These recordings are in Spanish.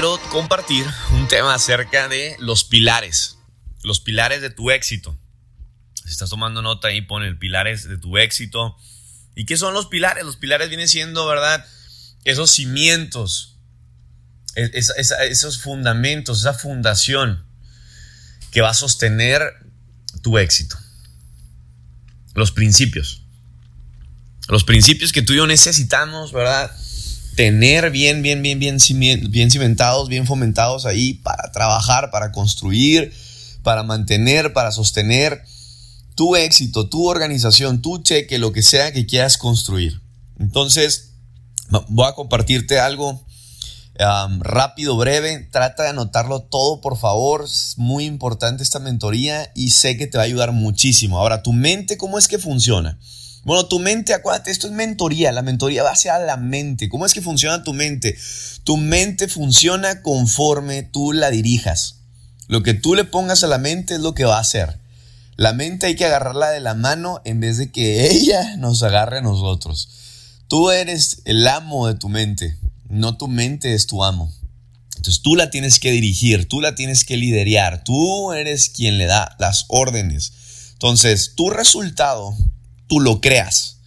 quiero compartir un tema acerca de los pilares, los pilares de tu éxito. Si estás tomando nota ahí, pon el pilares de tu éxito. ¿Y qué son los pilares? Los pilares vienen siendo, ¿verdad? Esos cimientos, esos fundamentos, esa fundación que va a sostener tu éxito. Los principios. Los principios que tú y yo necesitamos, ¿verdad? Tener bien, bien, bien, bien, bien cimentados, bien fomentados ahí para trabajar, para construir, para mantener, para sostener tu éxito, tu organización, tu cheque, lo que sea que quieras construir. Entonces, voy a compartirte algo rápido, breve. Trata de anotarlo todo, por favor. Es muy importante esta mentoría y sé que te va a ayudar muchísimo. Ahora, tu mente, ¿cómo es que funciona? Bueno, tu mente, acuérdate, esto es mentoría. La mentoría va hacia la mente. ¿Cómo es que funciona tu mente? Tu mente funciona conforme tú la dirijas. Lo que tú le pongas a la mente es lo que va a hacer. La mente hay que agarrarla de la mano en vez de que ella nos agarre a nosotros. Tú eres el amo de tu mente, no tu mente es tu amo. Entonces tú la tienes que dirigir, tú la tienes que liderar, tú eres quien le da las órdenes. Entonces, tu resultado tú lo creas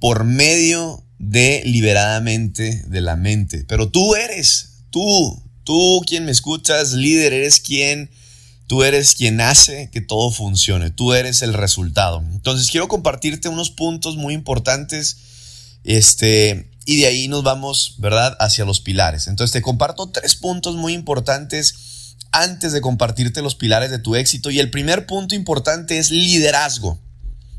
por medio de liberadamente de la mente. Pero tú eres, tú, tú quien me escuchas, líder, eres quien, tú eres quien hace que todo funcione, tú eres el resultado. Entonces quiero compartirte unos puntos muy importantes, este, y de ahí nos vamos, ¿verdad?, hacia los pilares. Entonces te comparto tres puntos muy importantes antes de compartirte los pilares de tu éxito. Y el primer punto importante es liderazgo.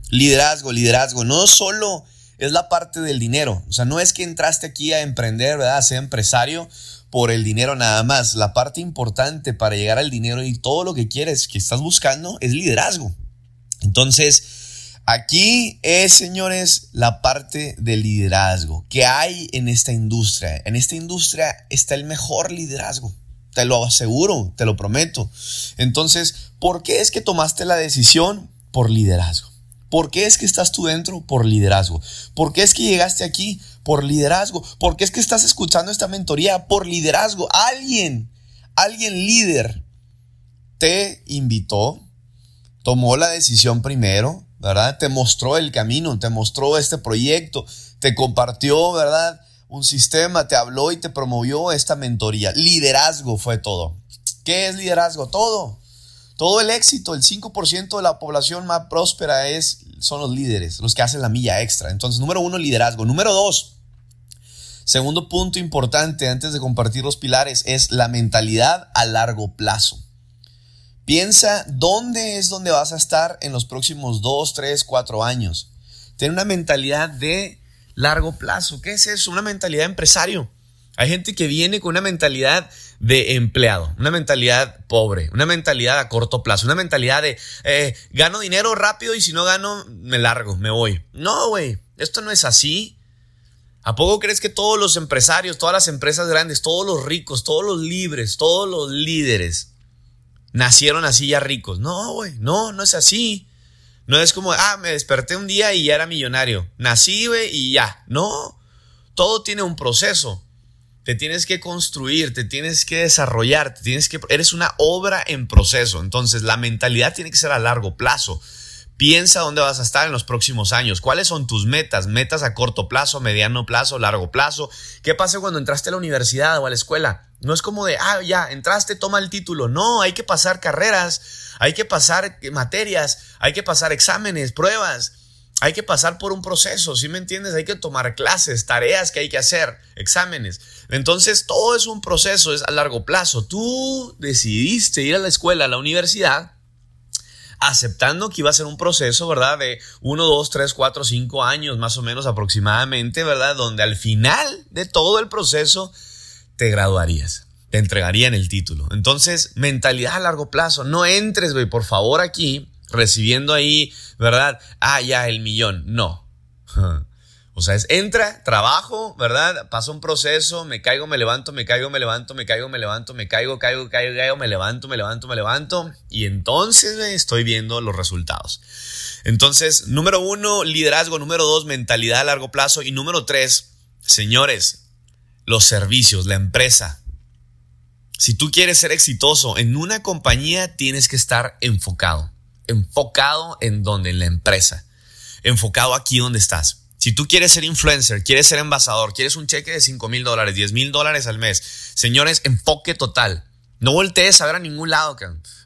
Liderazgo, liderazgo. No solo es la parte del dinero. O sea, no es que entraste aquí a emprender, ¿verdad? A ser empresario por el dinero nada más. La parte importante para llegar al dinero y todo lo que quieres, que estás buscando, es liderazgo. Entonces, aquí es, señores, la parte del liderazgo que hay en esta industria. En esta industria está el mejor liderazgo. Te lo aseguro, te lo prometo. Entonces, ¿por qué es que tomaste la decisión? Por liderazgo. ¿Por qué es que estás tú dentro? Por liderazgo. ¿Por qué es que llegaste aquí? Por liderazgo. ¿Por qué es que estás escuchando esta mentoría? Por liderazgo. Alguien, alguien líder te invitó, tomó la decisión primero, ¿verdad? Te mostró el camino, te mostró este proyecto, te compartió, ¿verdad? Un sistema, te habló y te promovió esta mentoría. Liderazgo fue todo. ¿Qué es liderazgo? Todo. Todo el éxito, el 5% de la población más próspera es, son los líderes, los que hacen la milla extra. Entonces, número uno, liderazgo. Número dos, segundo punto importante antes de compartir los pilares es la mentalidad a largo plazo. Piensa dónde es donde vas a estar en los próximos dos, tres, cuatro años. Ten una mentalidad de largo plazo. ¿Qué es eso? Una mentalidad de empresario. Hay gente que viene con una mentalidad de empleado, una mentalidad pobre, una mentalidad a corto plazo, una mentalidad de eh, gano dinero rápido y si no gano, me largo, me voy. No, güey, esto no es así. ¿A poco crees que todos los empresarios, todas las empresas grandes, todos los ricos, todos los libres, todos los líderes nacieron así ya ricos? No, güey, no, no es así. No es como, ah, me desperté un día y ya era millonario. Nací, güey, y ya. No, todo tiene un proceso te tienes que construir, te tienes que desarrollar, te tienes que eres una obra en proceso. Entonces, la mentalidad tiene que ser a largo plazo. Piensa dónde vas a estar en los próximos años. ¿Cuáles son tus metas? Metas a corto plazo, mediano plazo, largo plazo. ¿Qué pasa cuando entraste a la universidad o a la escuela? No es como de, ah, ya, entraste, toma el título. No, hay que pasar carreras, hay que pasar materias, hay que pasar exámenes, pruebas hay que pasar por un proceso, ¿sí me entiendes? Hay que tomar clases, tareas que hay que hacer, exámenes. Entonces, todo es un proceso, es a largo plazo. Tú decidiste ir a la escuela, a la universidad, aceptando que iba a ser un proceso, ¿verdad? De uno, dos, tres, cuatro, cinco años más o menos aproximadamente, ¿verdad? Donde al final de todo el proceso te graduarías, te entregarían el título. Entonces, mentalidad a largo plazo, no entres, güey, por favor, aquí recibiendo ahí, ¿verdad? Ah, ya, el millón. No. O sea, es entra, trabajo, ¿verdad? Pasa un proceso, me caigo, me levanto, me caigo, me levanto, me caigo, me levanto, me caigo, caigo, caigo, caigo, me levanto, me levanto, me levanto. Y entonces estoy viendo los resultados. Entonces, número uno, liderazgo. Número dos, mentalidad a largo plazo. Y número tres, señores, los servicios, la empresa. Si tú quieres ser exitoso en una compañía, tienes que estar enfocado. Enfocado en donde, en la empresa. Enfocado aquí donde estás. Si tú quieres ser influencer, quieres ser embajador, quieres un cheque de 5 mil dólares, 10 mil dólares al mes, señores, enfoque total. No voltees a ver a ningún lado,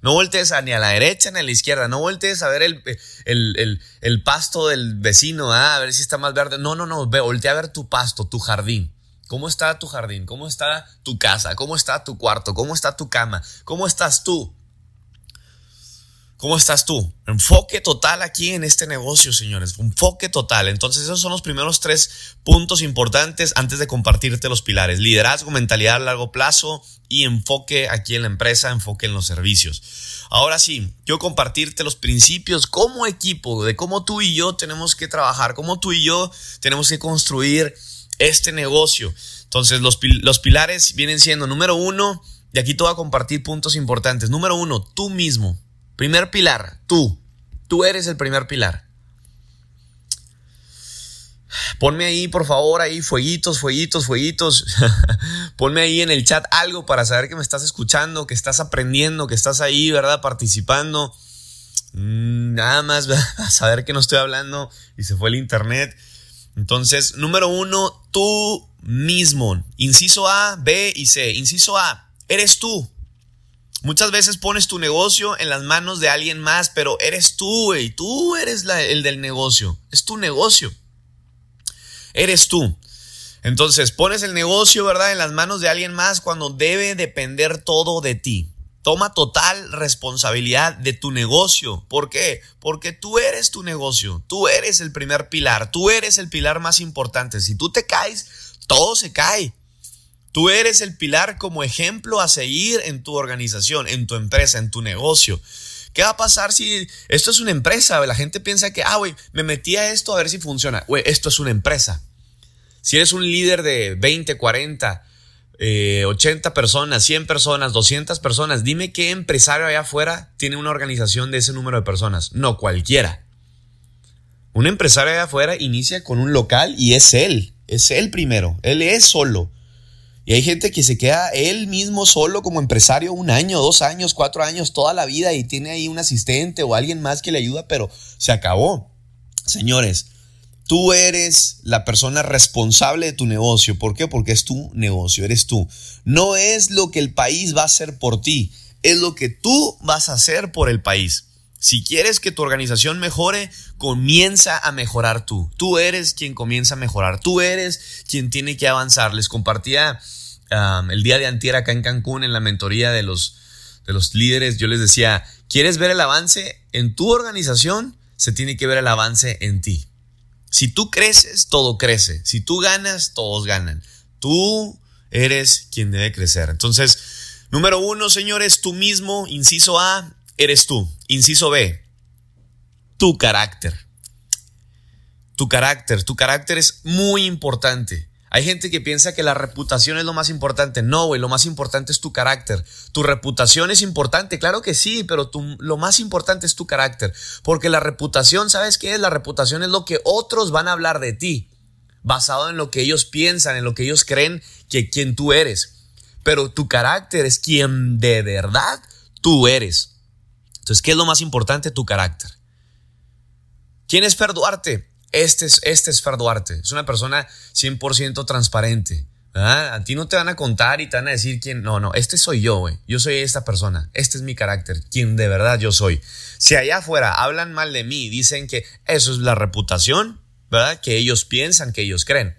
no voltees ni a la derecha ni a la izquierda, no voltees a ver el, el, el, pasto del vecino, ah, a ver si está más verde. No, no, no, ve, voltea a ver tu pasto, tu jardín. ¿Cómo está tu jardín? ¿Cómo está tu casa? ¿Cómo está tu cuarto? ¿Cómo está tu cama? ¿Cómo estás tú? ¿Cómo estás tú? Enfoque total aquí en este negocio, señores. Enfoque total. Entonces, esos son los primeros tres puntos importantes antes de compartirte los pilares. Liderazgo, mentalidad a largo plazo y enfoque aquí en la empresa, enfoque en los servicios. Ahora sí, yo compartirte los principios como equipo, de cómo tú y yo tenemos que trabajar, cómo tú y yo tenemos que construir este negocio. Entonces, los, los pilares vienen siendo, número uno, y aquí te voy a compartir puntos importantes. Número uno, tú mismo. Primer pilar, tú. Tú eres el primer pilar. Ponme ahí, por favor, ahí, fueguitos, fueguitos, fueguitos. Ponme ahí en el chat algo para saber que me estás escuchando, que estás aprendiendo, que estás ahí, ¿verdad? Participando. Mm, nada más a saber que no estoy hablando y se fue el internet. Entonces, número uno, tú mismo. Inciso A, B y C. Inciso A, eres tú. Muchas veces pones tu negocio en las manos de alguien más, pero eres tú, güey. Tú eres el del negocio. Es tu negocio. Eres tú. Entonces, pones el negocio, ¿verdad?, en las manos de alguien más cuando debe depender todo de ti. Toma total responsabilidad de tu negocio. ¿Por qué? Porque tú eres tu negocio. Tú eres el primer pilar. Tú eres el pilar más importante. Si tú te caes, todo se cae. Tú eres el pilar como ejemplo a seguir en tu organización, en tu empresa, en tu negocio. ¿Qué va a pasar si esto es una empresa? La gente piensa que, ah, güey, me metí a esto a ver si funciona. Güey, esto es una empresa. Si eres un líder de 20, 40, 80 personas, 100 personas, 200 personas, dime qué empresario allá afuera tiene una organización de ese número de personas. No, cualquiera. Un empresario allá afuera inicia con un local y es él. Es él primero. Él es solo. Y hay gente que se queda él mismo solo como empresario un año, dos años, cuatro años, toda la vida y tiene ahí un asistente o alguien más que le ayuda, pero se acabó. Señores, tú eres la persona responsable de tu negocio. ¿Por qué? Porque es tu negocio, eres tú. No es lo que el país va a hacer por ti, es lo que tú vas a hacer por el país. Si quieres que tu organización mejore, comienza a mejorar tú. Tú eres quien comienza a mejorar. Tú eres quien tiene que avanzar. Les compartía el día de antier acá en Cancún en la mentoría de los, de los líderes. Yo les decía, ¿quieres ver el avance en tu organización? Se tiene que ver el avance en ti. Si tú creces, todo crece. Si tú ganas, todos ganan. Tú eres quien debe crecer. Entonces, número uno, señores, tú mismo, inciso A, eres tú. Inciso B, tu carácter. Tu carácter, tu carácter es muy importante. Hay gente que piensa que la reputación es lo más importante. No, güey, lo más importante es tu carácter. Tu reputación es importante, claro que sí, pero lo más importante es tu carácter. Porque la reputación, ¿sabes qué es? La reputación es lo que otros van a hablar de ti, basado en lo que ellos piensan, en lo que ellos creen que quien tú eres. Pero tu carácter es quien de verdad tú eres. Entonces, ¿qué es lo más importante? Tu carácter. ¿Quién es Fer Duarte? Este es, este es Duarte. Es una persona 100% transparente. A ti no te van a contar y te van a decir quién. No, no, este soy yo, güey. Yo soy esta persona. Este es mi carácter. Quien de verdad yo soy. Si allá afuera hablan mal de mí, dicen que eso es la reputación, ¿verdad? Que ellos piensan, que ellos creen.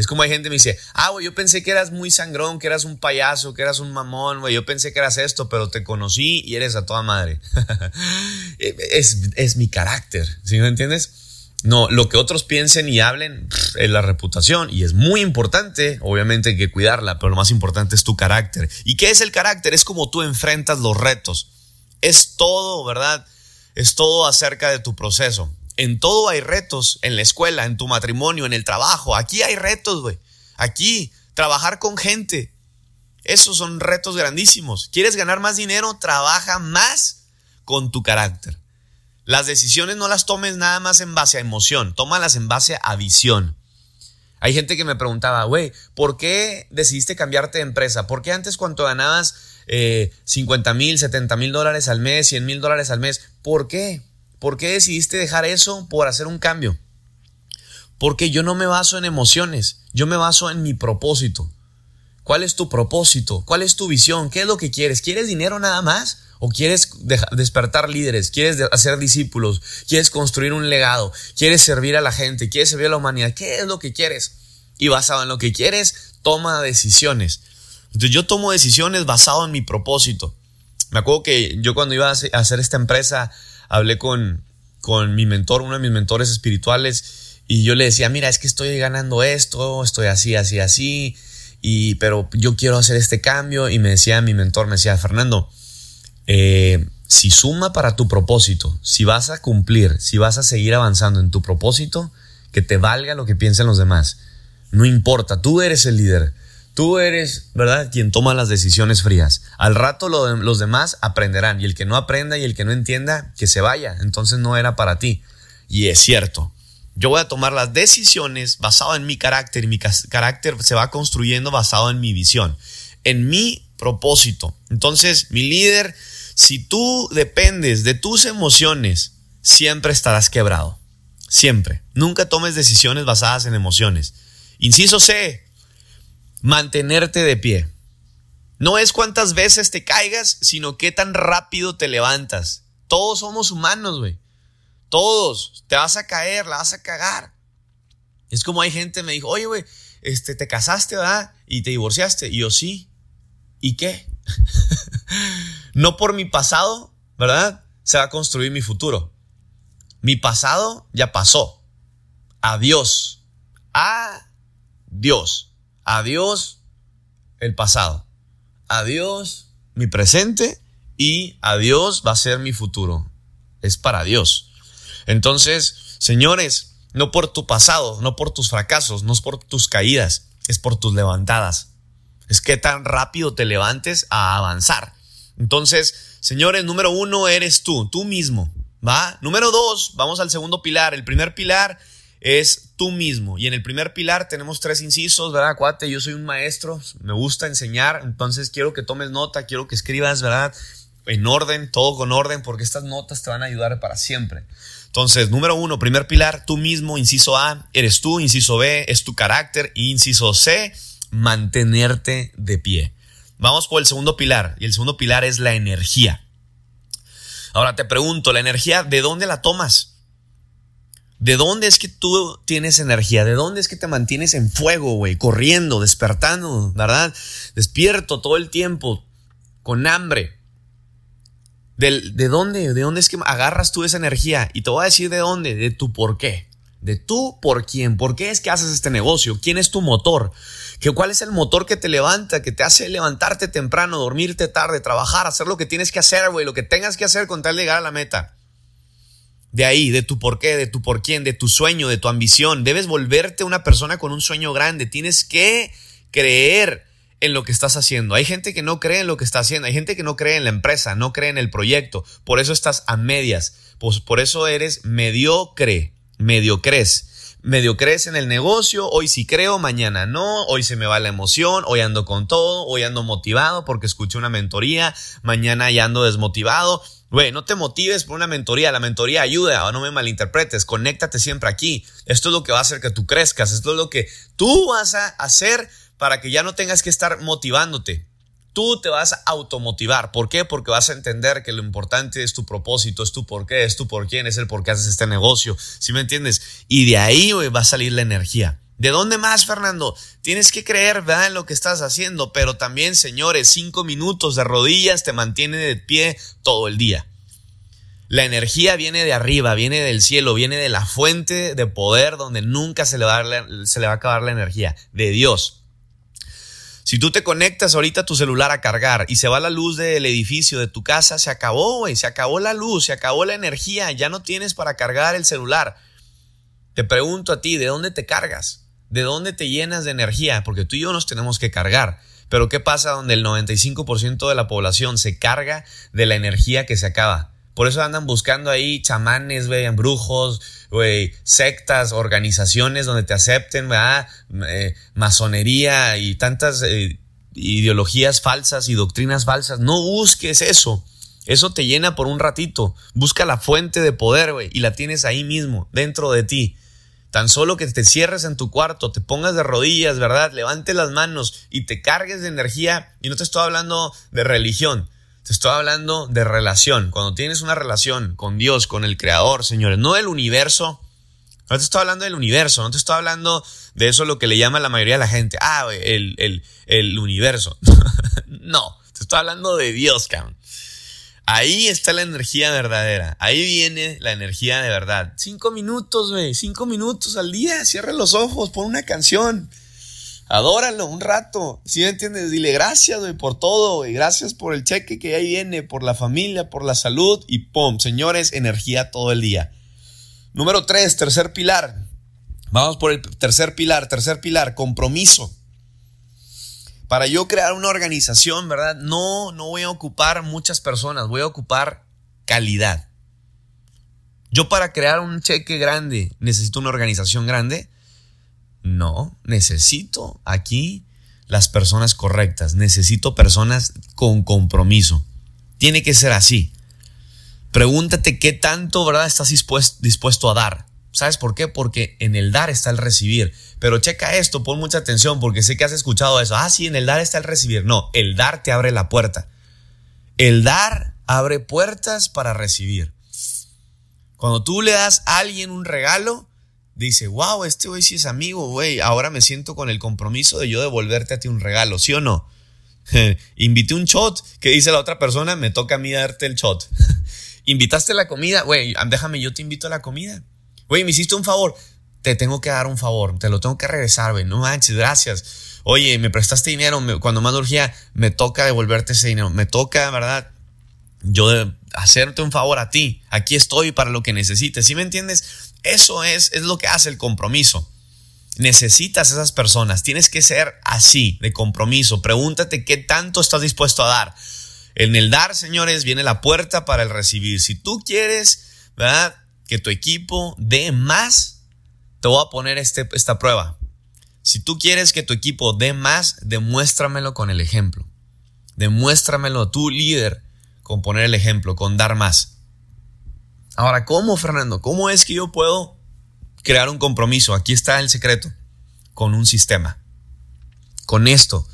Es como hay gente que me dice, ah, güey, yo pensé que eras muy sangrón, que eras un payaso, que eras un mamón, güey, yo pensé que eras esto, pero te conocí y eres a toda madre. es, mi carácter, ¿sí me entiendes? No, lo que otros piensen y hablen es la reputación y es muy importante, obviamente hay que cuidarla, pero lo más importante es tu carácter. ¿Y qué es el carácter? Es como tú enfrentas los retos. Es todo, ¿verdad? Es todo acerca de tu proceso. En todo hay retos, en la escuela, en tu matrimonio, en el trabajo. Aquí hay retos, güey. Aquí, trabajar con gente. Esos son retos grandísimos. ¿Quieres ganar más dinero? Trabaja más con tu carácter. Las decisiones no las tomes nada más en base a emoción, tómalas en base a visión. Hay gente que me preguntaba, güey, ¿por qué decidiste cambiarte de empresa? ¿Por qué antes cuando ganabas eh, 50 mil, 70 mil dólares al mes, 100 mil dólares al mes? ¿Por qué? ¿Por qué decidiste dejar eso por hacer un cambio? Porque yo no me baso en emociones, yo me baso en mi propósito. ¿Cuál es tu propósito? ¿Cuál es tu visión? ¿Qué es lo que quieres? ¿Quieres dinero nada más? ¿O quieres despertar líderes? ¿Quieres hacer discípulos? ¿Quieres construir un legado? ¿Quieres servir a la gente? ¿Quieres servir a la humanidad? ¿Qué es lo que quieres? Y basado en lo que quieres, toma decisiones. Entonces yo tomo decisiones basado en mi propósito. Me acuerdo que yo cuando iba a hacer esta empresa, hablé con, con mi mentor, uno de mis mentores espirituales, y yo le decía, mira, es que estoy ganando esto, estoy así, así, así y, pero yo quiero hacer este cambio y me decía mi mentor, me decía, Fernando, eh, si suma para tu propósito, si vas a cumplir, si vas a seguir avanzando en tu propósito, que te valga lo que piensen los demás. No importa, tú eres el líder. Tú eres, ¿verdad?, quien toma las decisiones frías. Al rato los demás aprenderán y el que no aprenda y el que no entienda, que se vaya. Entonces no era para ti. Y es cierto, yo voy a tomar las decisiones basado en mi carácter y mi carácter se va construyendo basado en mi visión, en mi propósito. Entonces, mi líder, si tú dependes de tus emociones, siempre estarás quebrado. Siempre. Nunca tomes decisiones basadas en emociones. Inciso C, mantenerte de pie. No es cuántas veces te caigas, sino qué tan rápido te levantas. Todos somos humanos, güey. Todos. Te vas a caer, la vas a cagar. Es como hay gente me dijo, oye, güey, este, te casaste, ¿verdad? Y te divorciaste. Y yo sí. ¿Y qué? no por mi pasado, ¿verdad? Se va a construir mi futuro. Mi pasado ya pasó. Adiós. Adiós. Adiós el pasado. Adiós mi presente y adiós va a ser mi futuro. Es para Dios. Entonces, señores, no por tu pasado, no por tus fracasos, no es por tus caídas, es por tus levantadas. Es que tan rápido te levantes a avanzar. Entonces, señores, número uno eres tú, tú mismo. ¿Va? Número dos, vamos al segundo pilar. El primer pilar es tú mismo. Y en el primer pilar tenemos tres incisos, ¿verdad? Cuate, yo soy un maestro, me gusta enseñar, entonces quiero que tomes nota, quiero que escribas, ¿verdad? En orden, todo con orden, porque estas notas te van a ayudar para siempre. Entonces, número uno, primer pilar, tú mismo, inciso A, eres tú, inciso B, es tu carácter, inciso C, mantenerte de pie. Vamos por el segundo pilar, y el segundo pilar es la energía. Ahora te pregunto, ¿la energía de dónde la tomas? ¿De dónde es que tú tienes energía? ¿De dónde es que te mantienes en fuego, güey? Corriendo, despertando, ¿verdad? Despierto todo el tiempo, con hambre. ¿De, dónde? ¿De dónde es que agarras tú esa energía? Y te voy a decir de dónde, de tu por qué. De tú por quién, por qué es que haces este negocio, quién es tu motor, ¿Que cuál es el motor que te levanta, que te hace levantarte temprano, dormirte tarde, trabajar, hacer lo que tienes que hacer, güey, lo que tengas que hacer con tal de llegar a la meta. De ahí, de tu por qué, de tu por quién, de tu sueño, de tu ambición. Debes volverte una persona con un sueño grande. Tienes que creer en lo que estás haciendo. Hay gente que no cree en lo que está haciendo. Hay gente que no cree en la empresa, no cree en el proyecto. Por eso estás a medias. Pues por eso eres mediocre, mediocres. Mediocres en el negocio, hoy sí creo, mañana no, hoy se me va la emoción, hoy ando con todo, hoy ando motivado porque escuché una mentoría, mañana ya ando desmotivado. Güey, no te motives por una mentoría, la mentoría ayuda, no me malinterpretes, conéctate siempre aquí. Esto es lo que va a hacer que tú crezcas, esto es lo que tú vas a hacer para que ya no tengas que estar motivándote. Tú te vas a automotivar. ¿Por qué? Porque vas a entender que lo importante es tu propósito, es tu por qué, es tu por quién, es el por qué haces este negocio. ¿Sí me entiendes? Y de ahí va a salir la energía. ¿De dónde más, Fernando? Tienes que creer, ¿verdad? En lo que estás haciendo, pero también, señores, cinco minutos de rodillas te mantiene de pie todo el día. La energía viene de arriba, viene del cielo, viene de la fuente de poder donde nunca se le va se le va a acabar la energía, de Dios. Si tú te conectas ahorita a tu celular a cargar y se va la luz del edificio de tu casa, se acabó, güey, se acabó la luz, se acabó la energía, ya no tienes para cargar el celular. Te pregunto a ti, ¿de dónde te cargas? ¿De dónde te llenas de energía? Porque tú y yo nos tenemos que cargar. Pero ¿qué pasa donde el 95% de la población se carga de la energía que se acaba? Por eso andan buscando ahí chamanes, vean brujos, güey, sectas, organizaciones donde te acepten. Eh, masonería y tantas eh, ideologías falsas y doctrinas falsas. No busques eso. Eso te llena por un ratito. Busca la fuente de poder, y la tienes ahí mismo, dentro de ti. Tan solo que te cierres en tu cuarto, te pongas de rodillas, ¿verdad? Levante las manos y te cargues de energía. Y no te estoy hablando de religión, te estoy hablando de relación. Cuando tienes una relación con Dios, con el Creador, señores, no del universo. No te estoy hablando del universo, no te estoy hablando de eso lo que le llama la mayoría de la gente. Ah, el, el, el universo. no, te estoy hablando de Dios, cabrón. Ahí está la energía verdadera. Ahí viene la energía de verdad. Cinco minutos, güey. Cinco minutos al día. Cierra los ojos, pon una canción. Adóralo un rato. ¿Sí me entiendes? Dile gracias, güey, por todo, güey. Gracias por el cheque que ahí viene, por la familia, por la salud y pum. Señores, energía todo el día. Número tres, tercer pilar. Vamos por el tercer pilar. Tercer pilar, compromiso. Para yo crear una organización, ¿verdad? No, no voy a ocupar muchas personas, voy a ocupar calidad. Yo para crear un cheque grande, ¿necesito una organización grande? No, necesito aquí las personas correctas, necesito personas con compromiso. Tiene que ser así. Pregúntate qué tanto, ¿verdad?, estás dispuesto, a dar. ¿Sabes por qué? Porque en el dar está el recibir. Pero checa esto, pon mucha atención porque sé que has escuchado eso. Ah, sí, en el dar está el recibir. No, el dar te abre la puerta. El dar abre puertas para recibir. Cuando tú le das a alguien un regalo, dice, wow, este güey sí es amigo, güey. Ahora me siento con el compromiso de yo devolverte a ti un regalo, ¿sí o no? Invité un shot, que dice la otra persona, me toca a mí darte el shot. Invitaste la comida, güey, déjame, yo te invito a la comida. Güey, me hiciste un favor, te tengo que dar un favor, te lo tengo que regresar, güey, no manches, gracias. Oye, me prestaste dinero, cuando más urgía, me toca devolverte ese dinero, me toca, ¿verdad? Yo de hacerte un favor a ti, aquí estoy para lo que necesites, ¿sí me entiendes? Eso es, es lo que hace el compromiso. Necesitas esas personas, tienes que ser así, de compromiso. Pregúntate qué tanto estás dispuesto a dar. En el dar, señores, viene la puerta para el recibir. Si tú quieres, ¿verdad? Que tu equipo dé más, te voy a poner este, esta prueba. Si tú quieres que tu equipo dé más, demuéstramelo con el ejemplo. Demuéstramelo tú, líder, con poner el ejemplo, con dar más. Ahora, ¿cómo, Fernando? ¿Cómo es que yo puedo crear un compromiso? Aquí está el secreto. Con un sistema. Con esto.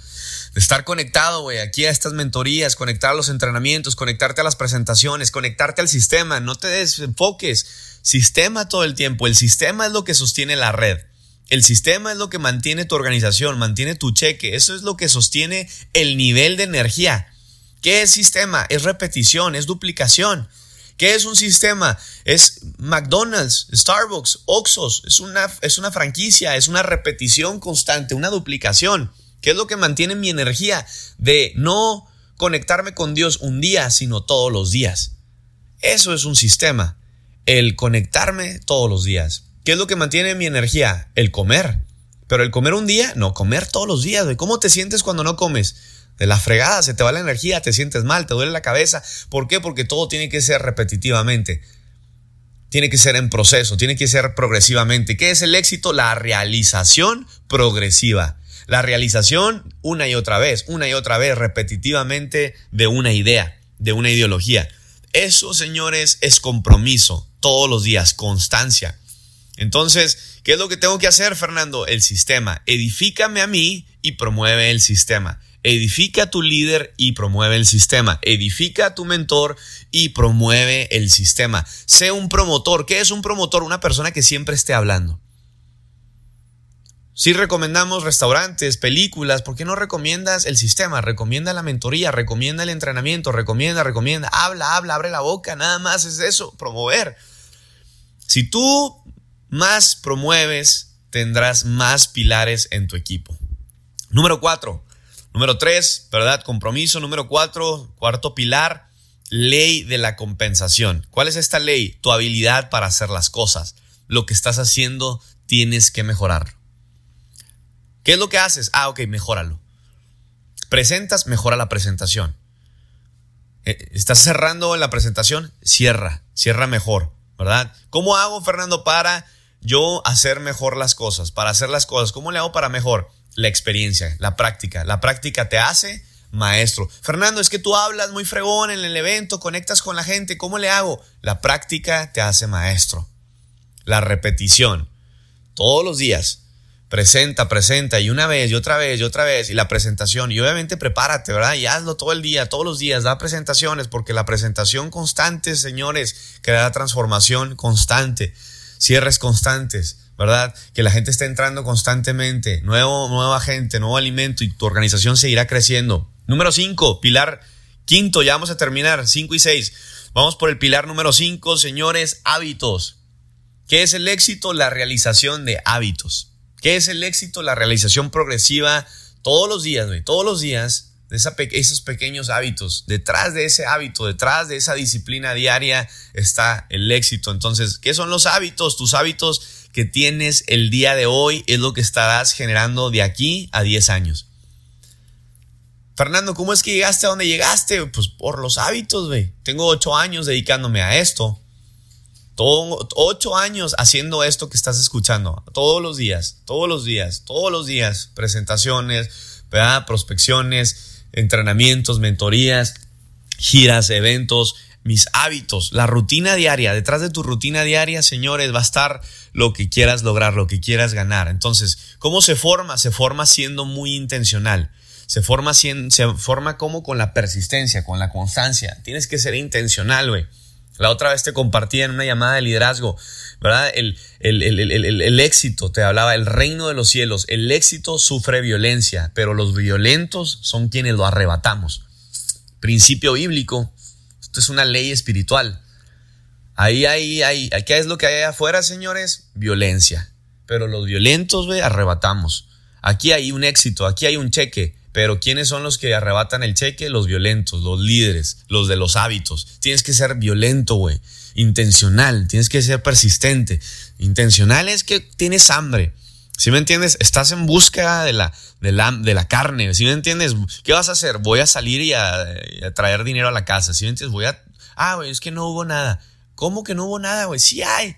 Estar conectado, güey, aquí a estas mentorías, conectar a los entrenamientos, conectarte a las presentaciones, conectarte al sistema. No te desenfoques Sistema todo el tiempo. El sistema es lo que sostiene la red. El sistema es lo que mantiene tu organización, mantiene tu cheque. Eso es lo que sostiene el nivel de energía. ¿Qué es sistema? Es repetición, es duplicación. ¿Qué es un sistema? Es McDonald's, Starbucks, Oxos. Es una, es una franquicia, es una repetición constante, una duplicación. ¿Qué es lo que mantiene mi energía de no conectarme con Dios un día, sino todos los días? Eso es un sistema el conectarme todos los días. ¿Qué es lo que mantiene mi energía? El comer. Pero el comer un día, no, comer todos los días. ¿Cómo te sientes cuando no comes? De la fregada, se te va la energía, te sientes mal, te duele la cabeza. ¿Por qué? Porque todo tiene que ser repetitivamente. Tiene que ser en proceso, tiene que ser progresivamente. ¿Qué es el éxito? La realización progresiva. La realización una y otra vez, una y otra vez, repetitivamente de una idea, de una ideología. Eso, señores, es compromiso todos los días, constancia. Entonces, ¿qué es lo que tengo que hacer, Fernando? El sistema. Edifícame a mí y promueve el sistema. Edifica a tu líder y promueve el sistema. Edifica a tu mentor y promueve el sistema. Sé un promotor. ¿Qué es un promotor? Una persona que siempre esté hablando. Si recomendamos restaurantes, películas, ¿por qué no recomiendas el sistema? Recomienda la mentoría, recomienda el entrenamiento, recomienda, recomienda, habla, habla, abre la boca, nada más es eso, promover. Si tú más promueves, tendrás más pilares en tu equipo. Número cuatro. Número tres, ¿verdad? Compromiso. Número cuatro, cuarto pilar, ley de la compensación. ¿Cuál es esta ley? Tu habilidad para hacer las cosas. Lo que estás haciendo tienes que mejorar. ¿Qué es lo que haces? Ah, ok, mejóralo. Presentas, mejora la presentación. Eh, ¿Estás cerrando en la presentación? Cierra, cierra mejor. ¿verdad? ¿Cómo hago, Fernando, para yo hacer mejor las cosas, para hacer las cosas? ¿Cómo le hago para mejor? La experiencia, la práctica. La práctica te hace maestro. Fernando, es que tú hablas muy fregón en el evento, conectas con la gente, ¿cómo le hago? La práctica te hace maestro. La repetición. Todos los días. Presenta, presenta, y una vez, y otra vez, y otra vez, y la presentación. Y obviamente prepárate, ¿verdad? Y hazlo todo el día, todos los días, da presentaciones, porque la presentación constante, señores, crea transformación constante, cierres constantes, ¿verdad? Que la gente esté entrando constantemente, nuevo, nueva gente, nuevo alimento, y tu organización seguirá creciendo. Número 5, pilar quinto, ya vamos a terminar, 5 y 6. Vamos por el pilar número 5, señores, hábitos. ¿Qué es el éxito? La realización de hábitos. ¿Qué es el éxito? La realización progresiva todos los días, güey, todos los días de esos pequeños hábitos. Detrás de ese hábito, detrás de esa disciplina diaria está el éxito. Entonces, ¿qué son los hábitos? Tus hábitos que tienes el día de hoy es lo que estarás generando de aquí a 10 años. Fernando, ¿cómo es que llegaste a donde llegaste? Pues por los hábitos, güey. Tengo ocho años dedicándome a esto. Ocho años haciendo esto que estás escuchando. Todos los días, todos los días, todos los días. Presentaciones, prospecciones, entrenamientos, mentorías, giras, eventos, mis hábitos, la rutina diaria. Detrás de tu rutina diaria, señores, va a estar lo que quieras lograr, lo que quieras ganar. Entonces, ¿cómo se forma? Se forma siendo muy intencional se forma, se forma como con la persistencia, con la constancia. Tienes que ser intencional, güey. La otra vez te compartía en una llamada de liderazgo, ¿verdad? El, el, el, el, éxito, te hablaba, el reino de los cielos. El éxito sufre violencia, pero los violentos son quienes lo arrebatamos. Principio bíblico. Esto es una ley espiritual. Ahí, ahí, ahí. ¿Qué es lo que hay afuera, señores? Violencia. Pero los violentos, güey, arrebatamos. Aquí hay un éxito, aquí hay un cheque. Pero ¿quiénes son los que arrebatan el cheque? Los violentos, los líderes, los de los hábitos. Tienes que ser violento, güey. Intencional, tienes que ser persistente. Intencional es que tienes hambre. ¿Sí me entiendes? Estás en busca de la, de la, de la carne. ¿Sí me entiendes? ¿Qué vas a hacer? Voy a salir y a, traer dinero a la casa. ¿Sí me entiendes? Voy a... Ah, güey, es que no hubo nada. ¿Cómo que no hubo nada, güey? Sí hay.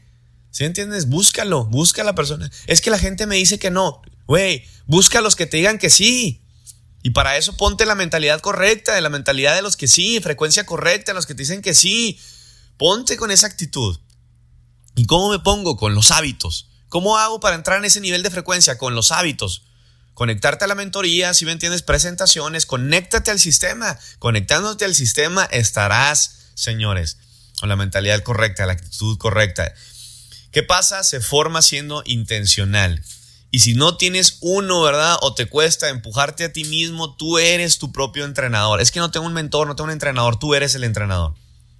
¿Sí me entiendes? Búscalo, busca a la persona. Es que la gente me dice que no. Güey, busca a los que te digan que sí. Y para eso ponte la mentalidad correcta, de la mentalidad de los que sí, frecuencia correcta, los que te dicen que sí. Ponte con esa actitud. ¿Y cómo me pongo? Con los hábitos. ¿Cómo hago para entrar en ese nivel de frecuencia? Con los hábitos. Conectarte a la mentoría, si me entiendes, presentaciones, conéctate al sistema. Conectándote al sistema estarás, señores, con la mentalidad correcta, la actitud correcta. ¿Qué pasa? Se forma siendo intencional. Y si no tienes uno, ¿verdad? O te cuesta empujarte a ti mismo, tú eres tu propio entrenador. Es que no tengo un mentor, no tengo un entrenador, tú eres el entrenador.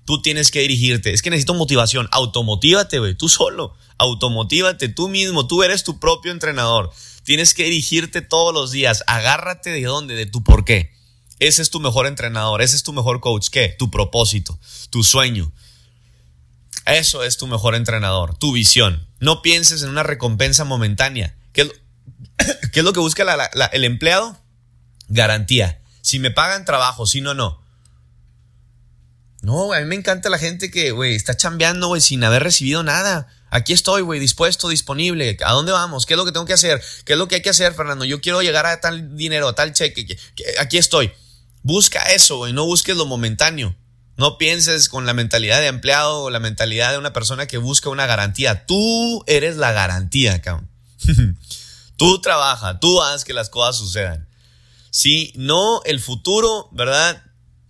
Tú tienes que dirigirte. Es que necesito motivación. Automotívate, güey. Tú solo. Automotívate tú mismo. Tú eres tu propio entrenador. Tienes que dirigirte todos los días. Agárrate de dónde, de tu por qué. Ese es tu mejor entrenador. Ese es tu mejor coach. ¿Qué? Tu propósito, tu sueño. Eso es tu mejor entrenador, tu visión. No pienses en una recompensa momentánea. ¿Qué es, lo que busca el empleado? Garantía. Si me pagan trabajo, si no, no. No, a mí me encanta la gente que, güey, está chambeando, güey, sin haber recibido nada. Aquí estoy, güey, dispuesto, disponible. ¿A dónde vamos? ¿Qué es lo que tengo que hacer? ¿Qué es lo que hay que hacer, Fernando? Yo quiero llegar a tal dinero, a tal cheque. Aquí estoy. Busca eso, güey, no busques lo momentáneo. No pienses con la mentalidad de empleado o la mentalidad de una persona que busca una garantía. Tú eres la garantía, cabrón. Tú trabaja, tú haz que las cosas sucedan. Si no, el futuro, ¿verdad?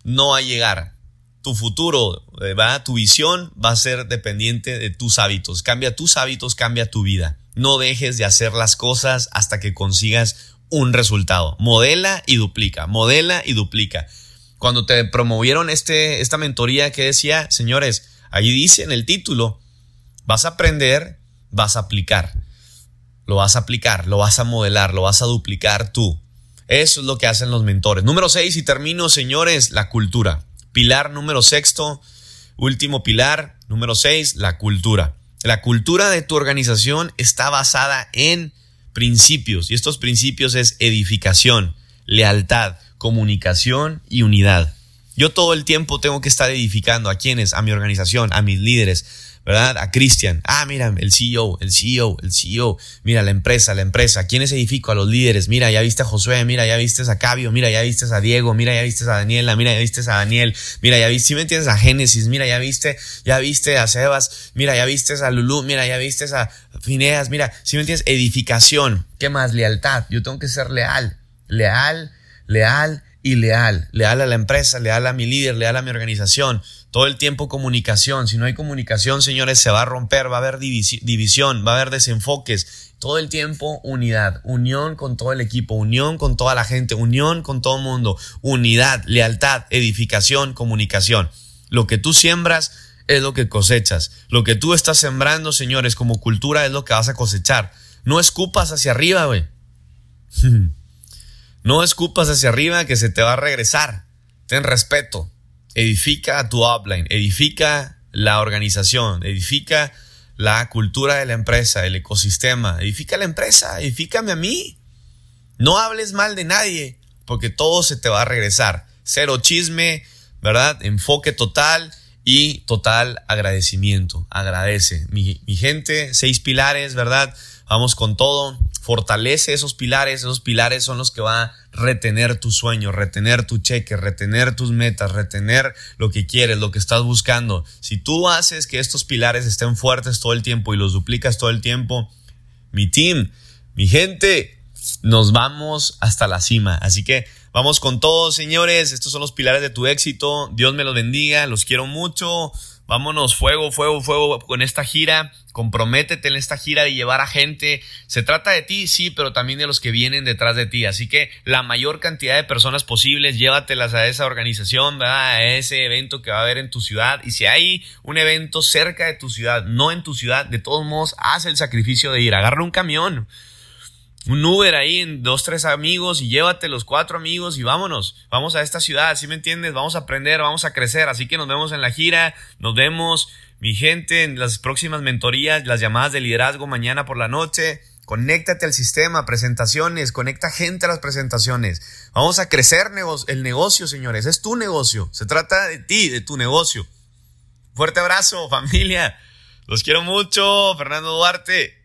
No va a llegar. Tu futuro, ¿verdad? Tu visión va a ser dependiente de tus hábitos. Cambia tus hábitos, cambia tu vida. No dejes de hacer las cosas hasta que consigas un resultado. Modela y duplica, modela y duplica. Cuando te promovieron este, esta mentoría que decía, señores, ahí dice en el título, vas a aprender, vas a aplicar lo vas a aplicar, lo vas a modelar, lo vas a duplicar tú. Eso es lo que hacen los mentores. Número 6 y termino, señores, la cultura. Pilar número sexto, último pilar, número 6, la cultura. La cultura de tu organización está basada en principios y estos principios es edificación, lealtad, comunicación y unidad. Yo todo el tiempo tengo que estar edificando a quienes, a mi organización, a mis líderes, ¿verdad? A Cristian. Ah, mira, el CEO, el CEO, el CEO. Mira, la empresa, la empresa. ¿Quiénes edifico? A los líderes. Mira, ya viste a Josué, mira, ya viste a Cabio, mira, ya viste a Diego, mira, ya viste a Daniela, mira, ya viste a Daniel, mira, ya viste, si me entiendes, a Génesis, mira, ya viste, ya viste a Sebas, mira, ya viste a Lulú, mira, ya viste a Fineas, mira, si me entiendes, edificación. ¿Qué más? Lealtad. Yo tengo que ser leal, leal, leal y leal. Leal a la empresa, leal a mi líder, leal a mi organización todo el tiempo comunicación. Si no hay comunicación, señores, se va a romper, va a haber división, va a haber desenfoques. Todo el tiempo unidad, unión con todo el equipo, unión con toda la gente, unión con todo el mundo, unidad, lealtad, edificación, comunicación. Lo que tú siembras es lo que cosechas. Lo que tú estás sembrando, señores, como cultura es lo que vas a cosechar. No escupas hacia arriba, güey. no escupas hacia arriba que se te va a regresar. Ten respeto edifica tu upline, edifica la organización, edifica la cultura de la empresa, el ecosistema, edifica la empresa, edifícame a mí. No hables mal de nadie, porque todo se te va a regresar. Cero chisme, ¿verdad? Enfoque total y total agradecimiento. Agradece. Mi, mi gente, seis pilares, ¿verdad? Vamos con todo fortalece esos pilares, esos pilares son los que van a retener tu sueño, retener tu cheque, retener tus metas, retener lo que quieres, lo que estás buscando. Si tú haces que estos pilares estén fuertes todo el tiempo y los duplicas todo el tiempo, mi team, mi gente, nos vamos hasta la cima. Así que vamos con todos, señores. Estos son los pilares de tu éxito. Dios me los bendiga. Los quiero mucho. Vámonos, fuego, fuego, fuego con esta gira. Comprométete en esta gira de llevar a gente. Se trata de ti, sí, pero también de los que vienen detrás de ti. Así que la mayor cantidad de personas posibles, llévatelas a esa organización, a ese evento que va a haber en tu ciudad. Y si hay un evento cerca de tu ciudad, no en tu ciudad, de todos modos, haz el sacrificio de ir. Agarra un camión un Uber ahí en dos, tres amigos y llévate los cuatro amigos y vámonos. Vamos a esta ciudad, ¿sí me entiendes? Vamos a aprender, vamos a crecer. Así que nos vemos en la gira, nos vemos, mi gente, en las próximas mentorías, las llamadas de liderazgo mañana por la noche. Conéctate al sistema, presentaciones, conecta gente a las presentaciones. Vamos a crecer el negocio, señores. Es tu negocio. Se trata de ti, de tu negocio. Fuerte abrazo, familia. Los quiero mucho. Fernando Duarte.